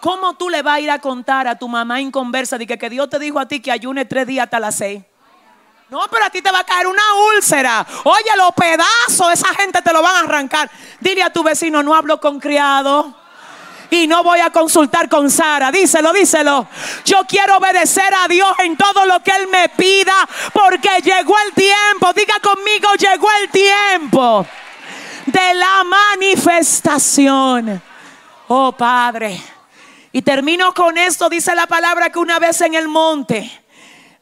¿Cómo tú le vas a ir a contar a tu mamá inconversa de que, que Dios te dijo a ti que ayune tres días hasta las seis? No, pero a ti te va a caer una úlcera. Oye, los pedazos, esa gente te lo van a arrancar. Dile a tu vecino, no hablo con criado. Y no voy a consultar con Sara. Díselo, díselo. Yo quiero obedecer a Dios en todo lo que Él me pida. Porque llegó el tiempo. Diga conmigo, llegó el tiempo de la manifestación. Oh Padre. Y termino con esto. Dice la palabra que una vez en el monte.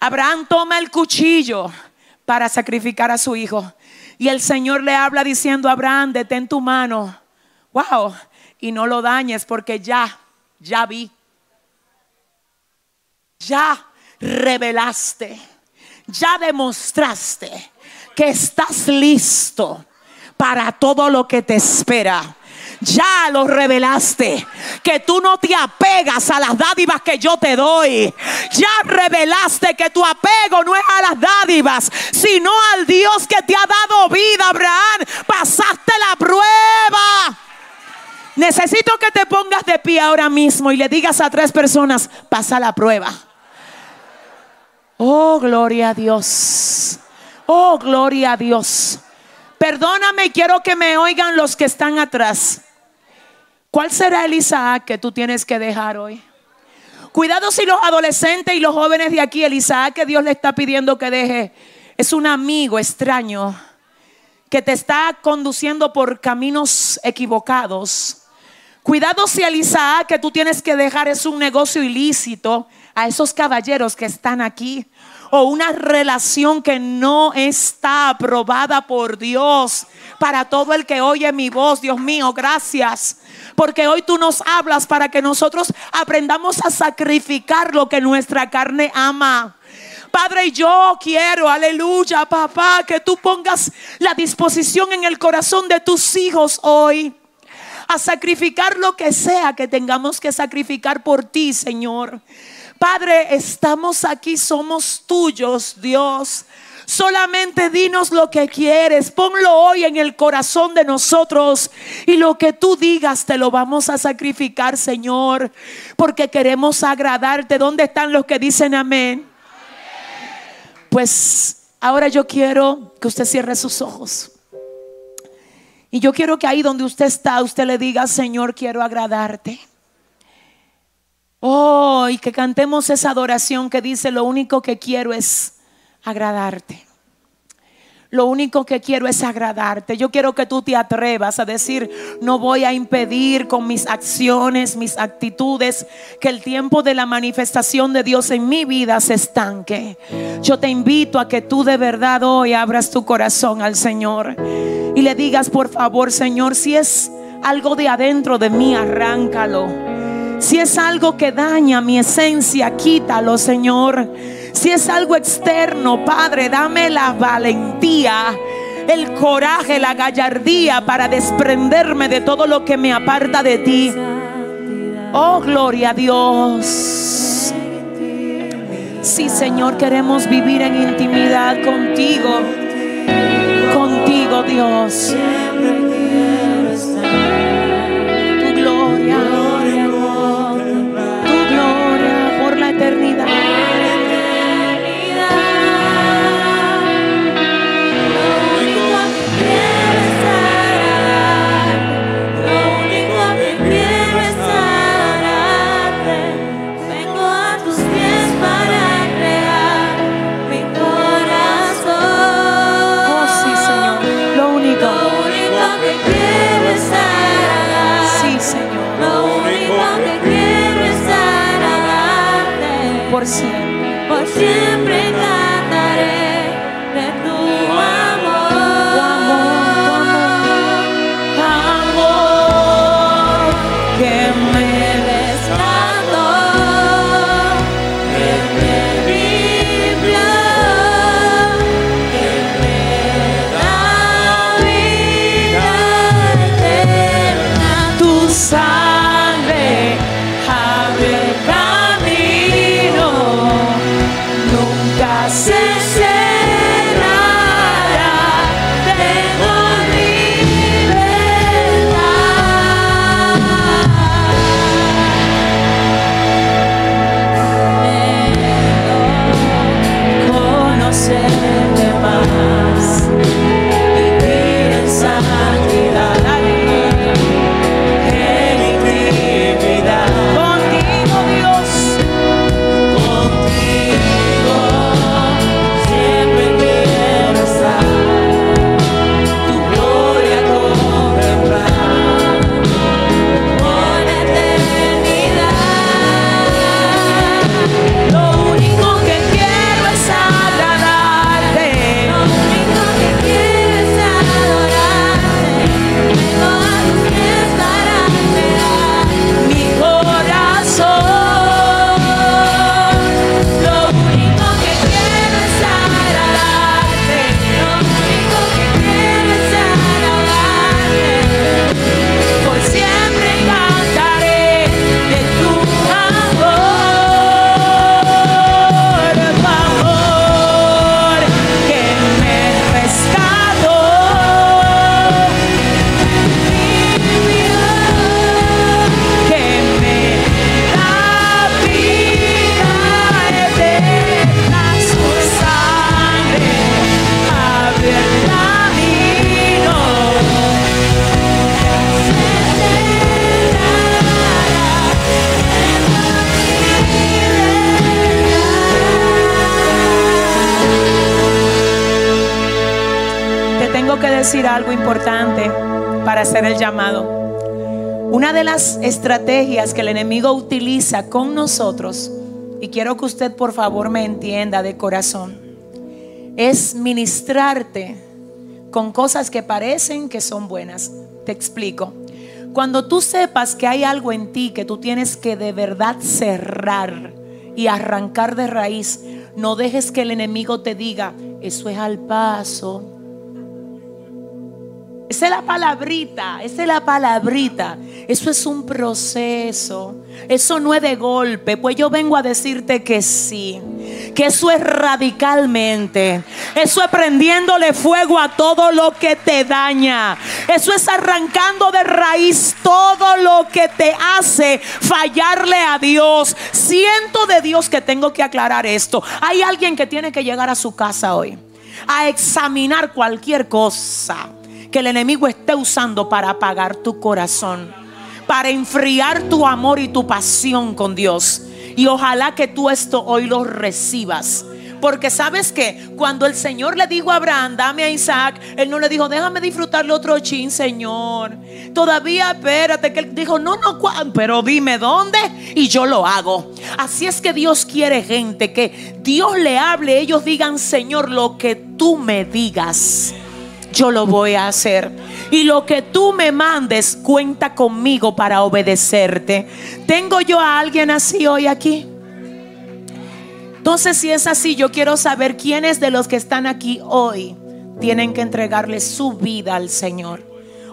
Abraham toma el cuchillo para sacrificar a su hijo. Y el Señor le habla diciendo, Abraham, detén tu mano. Wow. Y no lo dañes porque ya, ya vi. Ya revelaste. Ya demostraste que estás listo para todo lo que te espera ya lo revelaste. Que tú no te apegas a las dádivas que yo te doy. Ya revelaste que tu apego no es a las dádivas, sino al Dios que te ha dado vida, Abraham. Pasaste la prueba. Necesito que te pongas de pie ahora mismo y le digas a tres personas, pasa la prueba. Oh, gloria a Dios. Oh, gloria a Dios. Perdóname, quiero que me oigan los que están atrás. ¿Cuál será el Isaac que tú tienes que dejar hoy? Cuidado si los adolescentes y los jóvenes de aquí, el Isaac que Dios le está pidiendo que deje, es un amigo extraño que te está conduciendo por caminos equivocados. Cuidado si el Isaac que tú tienes que dejar es un negocio ilícito a esos caballeros que están aquí o una relación que no está aprobada por Dios. Para todo el que oye mi voz, Dios mío, gracias. Porque hoy tú nos hablas para que nosotros aprendamos a sacrificar lo que nuestra carne ama. Padre, yo quiero, aleluya, papá, que tú pongas la disposición en el corazón de tus hijos hoy a sacrificar lo que sea que tengamos que sacrificar por ti, Señor. Padre, estamos aquí, somos tuyos, Dios. Solamente dinos lo que quieres, ponlo hoy en el corazón de nosotros y lo que tú digas te lo vamos a sacrificar, Señor, porque queremos agradarte. ¿Dónde están los que dicen amén? Pues ahora yo quiero que usted cierre sus ojos. Y yo quiero que ahí donde usted está, usted le diga, Señor, quiero agradarte. Oh, y que cantemos esa adoración que dice, lo único que quiero es agradarte. Lo único que quiero es agradarte. Yo quiero que tú te atrevas a decir, no voy a impedir con mis acciones, mis actitudes, que el tiempo de la manifestación de Dios en mi vida se estanque. Yo te invito a que tú de verdad hoy abras tu corazón al Señor y le digas, por favor, Señor, si es algo de adentro de mí, arráncalo. Si es algo que daña mi esencia, quítalo, Señor. Si es algo externo, Padre, dame la valentía, el coraje, la gallardía para desprenderme de todo lo que me aparta de ti. Oh, gloria a Dios. Sí, Señor, queremos vivir en intimidad contigo. Contigo, Dios. Tu gloria, agradarte. Por decir algo importante para hacer el llamado. Una de las estrategias que el enemigo utiliza con nosotros, y quiero que usted por favor me entienda de corazón, es ministrarte con cosas que parecen que son buenas. Te explico. Cuando tú sepas que hay algo en ti que tú tienes que de verdad cerrar y arrancar de raíz, no dejes que el enemigo te diga, eso es al paso, esa es la palabrita, esa es la palabrita. Eso es un proceso. Eso no es de golpe. Pues yo vengo a decirte que sí. Que eso es radicalmente. Eso es prendiéndole fuego a todo lo que te daña. Eso es arrancando de raíz todo lo que te hace fallarle a Dios. Siento de Dios que tengo que aclarar esto. Hay alguien que tiene que llegar a su casa hoy a examinar cualquier cosa que el enemigo esté usando para apagar tu corazón, para enfriar tu amor y tu pasión con Dios. Y ojalá que tú esto hoy lo recibas. Porque sabes que cuando el Señor le dijo a Abraham, dame a Isaac, él no le dijo, déjame disfrutarle otro chin, Señor. Todavía espérate, que él dijo, no, no, pero dime dónde y yo lo hago. Así es que Dios quiere gente que Dios le hable, ellos digan, Señor, lo que tú me digas yo lo voy a hacer. Y lo que tú me mandes, cuenta conmigo para obedecerte. ¿Tengo yo a alguien así hoy aquí? Entonces, si es así, yo quiero saber quiénes de los que están aquí hoy tienen que entregarle su vida al Señor.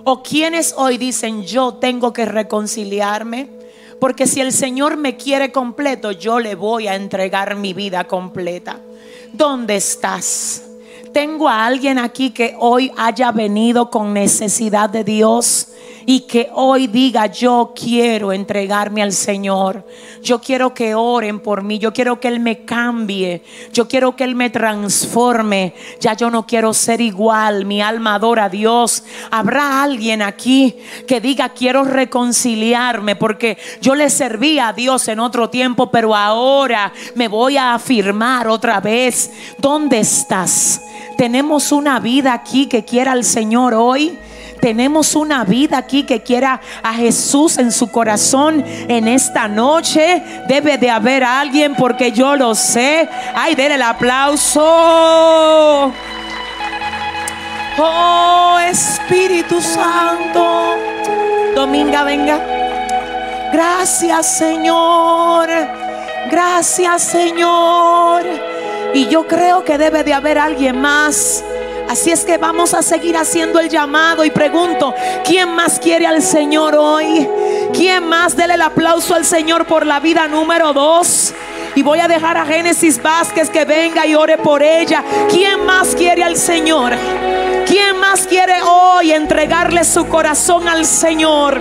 O quienes hoy dicen, yo tengo que reconciliarme. Porque si el Señor me quiere completo, yo le voy a entregar mi vida completa. ¿Dónde estás? Tengo a alguien aquí que hoy haya venido con necesidad de Dios y que hoy diga, yo quiero entregarme al Señor. Yo quiero que oren por mí. Yo quiero que Él me cambie. Yo quiero que Él me transforme. Ya yo no quiero ser igual. Mi alma adora a Dios. Habrá alguien aquí que diga, quiero reconciliarme porque yo le serví a Dios en otro tiempo, pero ahora me voy a afirmar otra vez. ¿Dónde estás? Tenemos una vida aquí que quiera al Señor hoy. Tenemos una vida aquí que quiera a Jesús en su corazón en esta noche. Debe de haber alguien porque yo lo sé. Ay, denle el aplauso. Oh Espíritu Santo. Dominga, venga. Gracias Señor. Gracias Señor. Y yo creo que debe de haber alguien más. Así es que vamos a seguir haciendo el llamado y pregunto, ¿quién más quiere al Señor hoy? ¿Quién más? Dele el aplauso al Señor por la vida número dos. Y voy a dejar a Génesis Vázquez que venga y ore por ella. ¿Quién más quiere al Señor? ¿Quién más quiere hoy entregarle su corazón al Señor?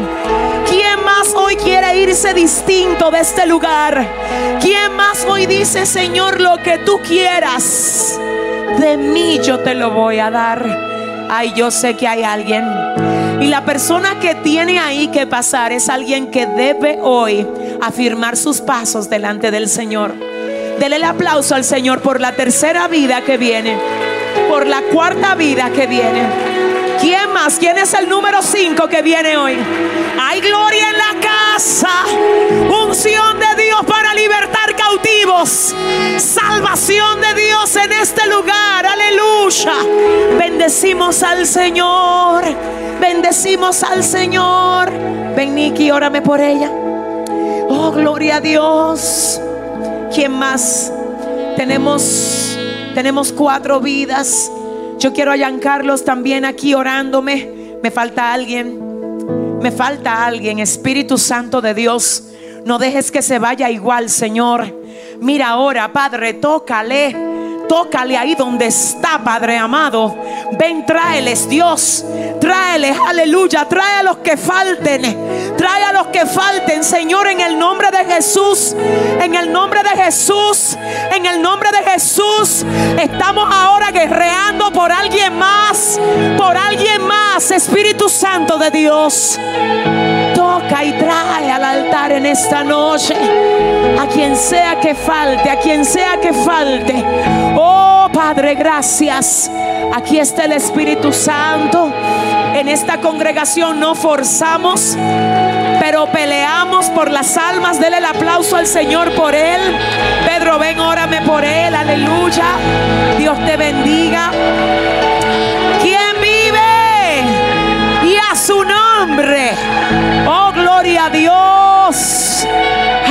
¿Quién más hoy quiere irse distinto de este lugar? ¿Quién más hoy dice, Señor, lo que tú quieras? De mí yo te lo voy a dar. Ay, yo sé que hay alguien. Y la persona que tiene ahí que pasar es alguien que debe hoy afirmar sus pasos delante del Señor. Dele el aplauso al Señor por la tercera vida que viene, por la cuarta vida que viene. ¿Quién más? ¿Quién es el número 5 que viene hoy? Hay gloria en la casa. Unción de Dios para libertar cautivos. Salvación de Dios en este lugar. Aleluya. Bendecimos al Señor. Bendecimos al Señor. Ven, Nicky, órame por ella. Oh, gloria a Dios. ¿Quién más? Tenemos, tenemos cuatro vidas. Yo quiero a Carlos también aquí orándome. Me falta alguien. Me falta alguien. Espíritu Santo de Dios. No dejes que se vaya igual, Señor. Mira ahora, Padre, tócale. Tócale ahí donde está, Padre amado. Ven, tráeles, Dios. Tráeles, aleluya. Trae a los que falten. Trae a los que falten, Señor, en el nombre de Jesús. En el nombre de Jesús. En el nombre de Jesús. Estamos ahora guerreando por alguien más. Por alguien más. Espíritu Santo de Dios. Toca y trae al altar en esta noche. A quien sea que falte. A quien sea que falte. Oh Padre, gracias. Aquí está el Espíritu Santo. En esta congregación no forzamos, pero peleamos por las almas. Dele el aplauso al Señor por él. Pedro, ven, órame por él. Aleluya. Dios te bendiga. ¿Quién vive? Y a su nombre. Oh, gloria a Dios.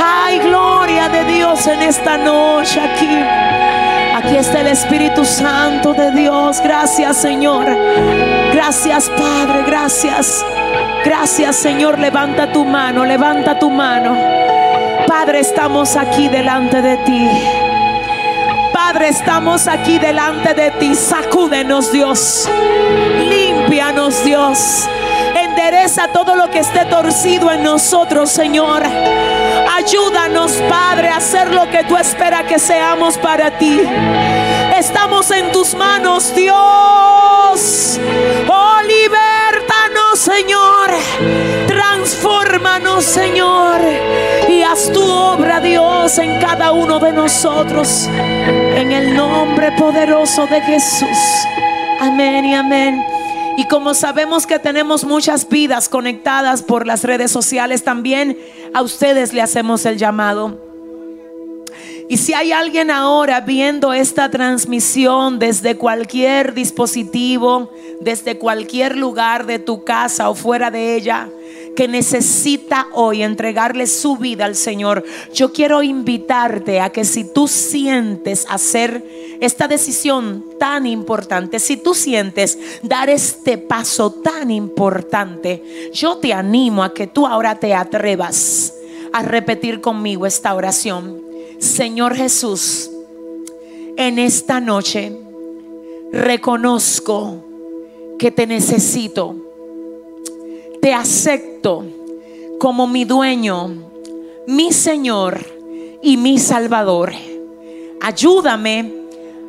Ay, gloria de Dios en esta noche aquí. Aquí está el Espíritu Santo de Dios. Gracias, Señor. Gracias, Padre. Gracias. Gracias, Señor. Levanta tu mano. Levanta tu mano. Padre, estamos aquí delante de ti. Padre, estamos aquí delante de ti. Sacúdenos, Dios. Límpianos, Dios. Endereza todo lo que esté torcido en nosotros, Señor. Ayúdanos, Padre, a hacer lo que tú esperas que seamos para ti. Estamos en tus manos, Dios. Oh, libértanos, Señor. Transfórmanos, Señor. Y haz tu obra, Dios, en cada uno de nosotros. En el nombre poderoso de Jesús. Amén y amén. Y como sabemos que tenemos muchas vidas conectadas por las redes sociales, también a ustedes le hacemos el llamado. Y si hay alguien ahora viendo esta transmisión desde cualquier dispositivo, desde cualquier lugar de tu casa o fuera de ella, que necesita hoy entregarle su vida al Señor, yo quiero invitarte a que si tú sientes hacer esta decisión tan importante, si tú sientes dar este paso tan importante, yo te animo a que tú ahora te atrevas a repetir conmigo esta oración. Señor Jesús, en esta noche reconozco que te necesito te acepto como mi dueño, mi Señor y mi Salvador. Ayúdame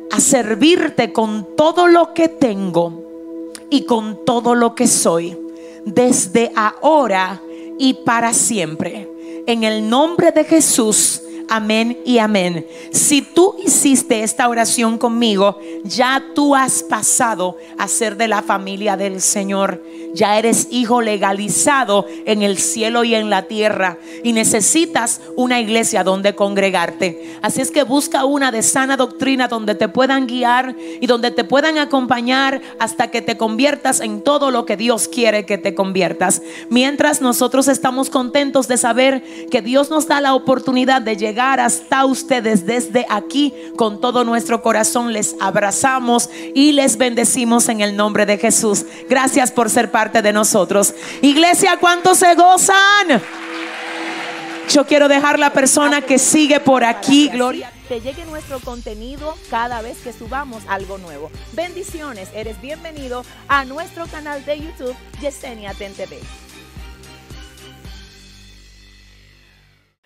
a servirte con todo lo que tengo y con todo lo que soy, desde ahora y para siempre. En el nombre de Jesús. Amén y amén. Si tú hiciste esta oración conmigo, ya tú has pasado a ser de la familia del Señor. Ya eres hijo legalizado en el cielo y en la tierra. Y necesitas una iglesia donde congregarte. Así es que busca una de sana doctrina donde te puedan guiar y donde te puedan acompañar hasta que te conviertas en todo lo que Dios quiere que te conviertas. Mientras nosotros estamos contentos de saber que Dios nos da la oportunidad de llegar hasta ustedes desde aquí con todo nuestro corazón. Les abrazamos y les bendecimos en el nombre de Jesús. Gracias por ser parte de nosotros. Iglesia, ¿cuántos se gozan? Yo quiero dejar la persona que sigue por aquí. Gloria. Te llegue nuestro contenido cada vez que subamos algo nuevo. Bendiciones, eres bienvenido a nuestro canal de YouTube Yesenia Ten